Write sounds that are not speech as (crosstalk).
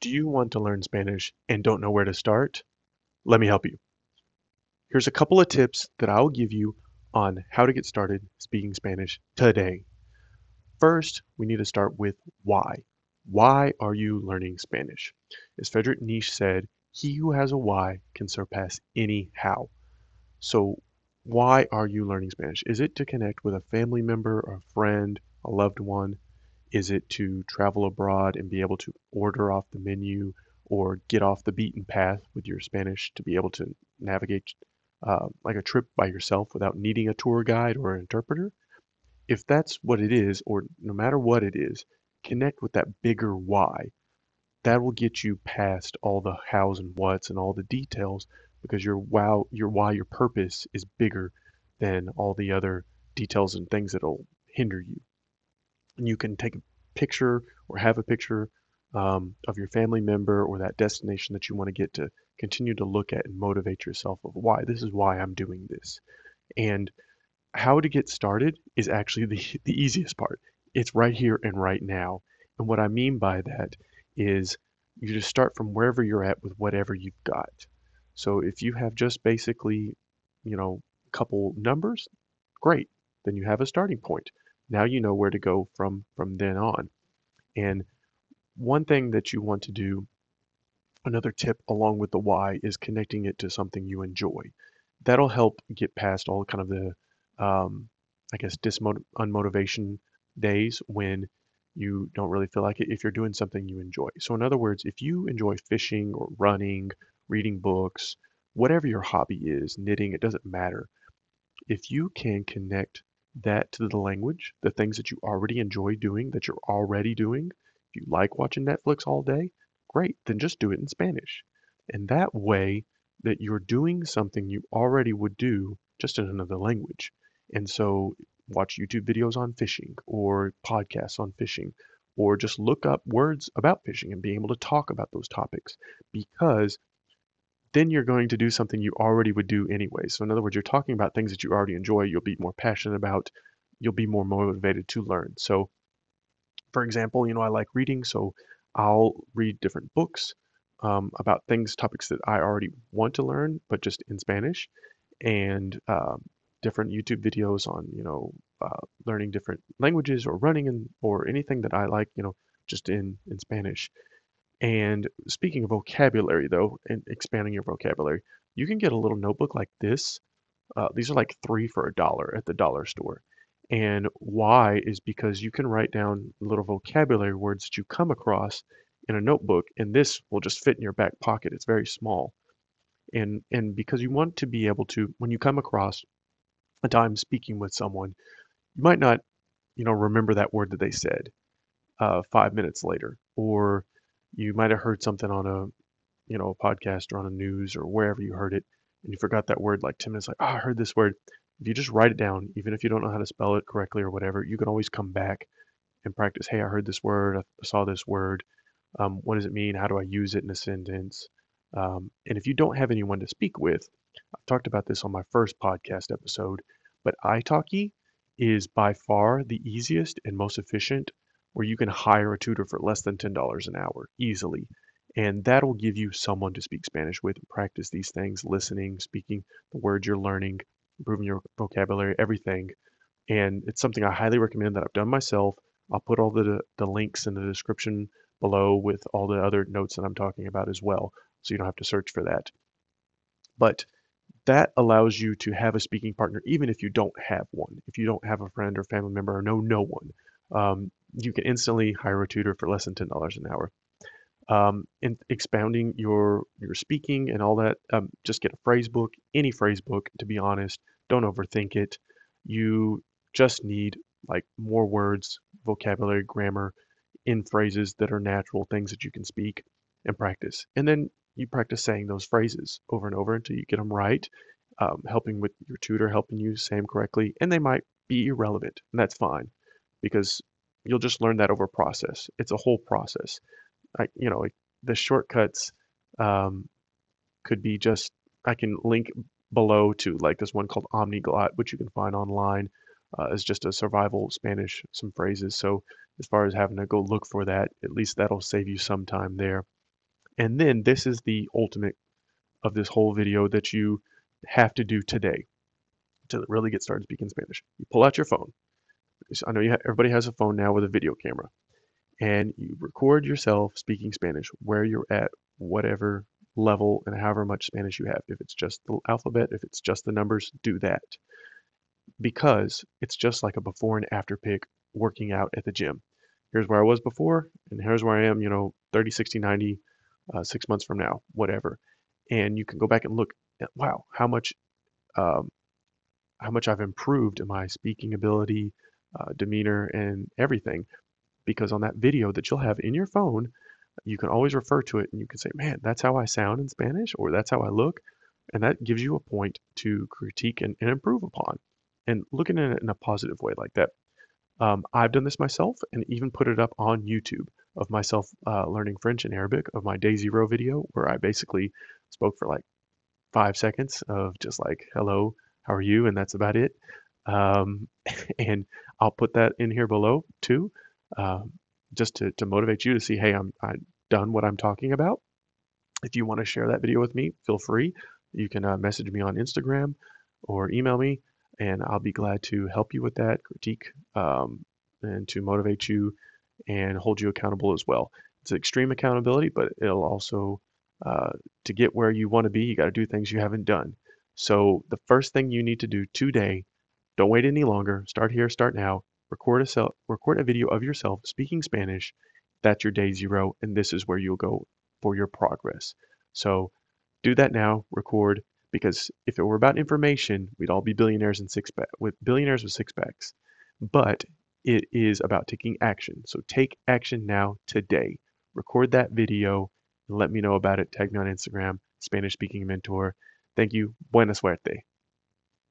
Do you want to learn Spanish and don't know where to start? Let me help you. Here's a couple of tips that I'll give you on how to get started speaking Spanish today. First, we need to start with why. Why are you learning Spanish? As Frederick Nietzsche said, he who has a why can surpass any how. So, why are you learning Spanish? Is it to connect with a family member, a friend, a loved one? Is it to travel abroad and be able to order off the menu or get off the beaten path with your Spanish to be able to navigate uh, like a trip by yourself without needing a tour guide or an interpreter? If that's what it is, or no matter what it is, connect with that bigger why. That will get you past all the hows and whats and all the details because your wow, your why, your purpose is bigger than all the other details and things that'll hinder you and you can take a picture or have a picture um, of your family member or that destination that you want to get to continue to look at and motivate yourself of why this is why I'm doing this. And how to get started is actually the, (laughs) the easiest part. It's right here and right now. And what I mean by that is you just start from wherever you're at with whatever you've got. So if you have just basically you know a couple numbers great. Then you have a starting point now you know where to go from from then on. And one thing that you want to do, another tip along with the why, is connecting it to something you enjoy. That'll help get past all kind of the, um, I guess, dismot- unmotivation days when you don't really feel like it if you're doing something you enjoy. So, in other words, if you enjoy fishing or running, reading books, whatever your hobby is, knitting, it doesn't matter. If you can connect that to the language, the things that you already enjoy doing, that you're already doing. If you like watching Netflix all day, great, then just do it in Spanish. And that way that you're doing something you already would do just in another language. And so watch YouTube videos on fishing or podcasts on fishing or just look up words about fishing and being able to talk about those topics because then you're going to do something you already would do anyway. So in other words, you're talking about things that you already enjoy, you'll be more passionate about, you'll be more motivated to learn. So for example, you know, I like reading, so I'll read different books um, about things, topics that I already want to learn, but just in Spanish, and uh, different YouTube videos on, you know, uh, learning different languages or running and or anything that I like, you know, just in in Spanish. And speaking of vocabulary, though, and expanding your vocabulary, you can get a little notebook like this. Uh, these are like three for a dollar at the dollar store. And why is because you can write down little vocabulary words that you come across in a notebook, and this will just fit in your back pocket. It's very small. And, and because you want to be able to, when you come across a time speaking with someone, you might not, you know, remember that word that they said uh, five minutes later, or you might have heard something on a you know a podcast or on a news or wherever you heard it and you forgot that word like 10 minutes like oh i heard this word. If you just write it down even if you don't know how to spell it correctly or whatever you can always come back and practice hey i heard this word i saw this word um, what does it mean? How do i use it in a sentence? Um, and if you don't have anyone to speak with i've talked about this on my first podcast episode but italki is by far the easiest and most efficient where you can hire a tutor for less than $10 an hour easily. And that'll give you someone to speak Spanish with practice these things, listening, speaking the words you're learning, improving your vocabulary, everything. And it's something I highly recommend that I've done myself. I'll put all the, the links in the description below with all the other notes that I'm talking about as well. So you don't have to search for that. But that allows you to have a speaking partner even if you don't have one. If you don't have a friend or family member or know no one, um, you can instantly hire a tutor for less than ten dollars an hour. Um, in expounding your your speaking and all that, um, just get a phrase book, any phrase book. To be honest, don't overthink it. You just need like more words, vocabulary, grammar in phrases that are natural, things that you can speak and practice. And then you practice saying those phrases over and over until you get them right, um, helping with your tutor, helping you say them correctly. And they might be irrelevant, and that's fine because you'll just learn that over process. It's a whole process. I, you know, the shortcuts um, could be just, I can link below to like this one called Omniglot, which you can find online uh, just a survival Spanish, some phrases. So as far as having to go look for that, at least that'll save you some time there. And then this is the ultimate of this whole video that you have to do today to really get started speaking Spanish. You pull out your phone. I know you everybody has a phone now with a video camera. And you record yourself speaking Spanish where you're at, whatever level and however much Spanish you have. If it's just the alphabet, if it's just the numbers, do that. Because it's just like a before and after pic working out at the gym. Here's where I was before, and here's where I am, you know, 30, 60, 90, uh, six months from now, whatever. And you can go back and look at, wow, how much, um, how much I've improved in my speaking ability, uh, demeanor, and everything. Because on that video that you'll have in your phone, you can always refer to it and you can say, man, that's how I sound in Spanish, or that's how I look. And that gives you a point to critique and, and improve upon. And looking at it in a positive way like that. Um, I've done this myself and even put it up on YouTube of myself uh, learning French and Arabic of my day zero video where I basically spoke for like five seconds of just like, hello, how are you? And that's about it. Um, (laughs) and I'll put that in here below too, uh, just to, to motivate you to see, hey, I'm, I've done what I'm talking about. If you want to share that video with me, feel free. You can uh, message me on Instagram or email me and I'll be glad to help you with that critique um, and to motivate you and hold you accountable as well. It's extreme accountability, but it'll also uh, to get where you want to be, you got to do things you haven't done. So the first thing you need to do today, don't wait any longer. Start here, start now. Record a record a video of yourself speaking Spanish. That's your day zero, and this is where you'll go for your progress. So do that now. Record because if it were about information, we'd all be billionaires six with billionaires with six packs. But it is about taking action. So take action now today. Record that video and let me know about it. Tag me on Instagram, Spanish Speaking Mentor. Thank you. Buena suerte.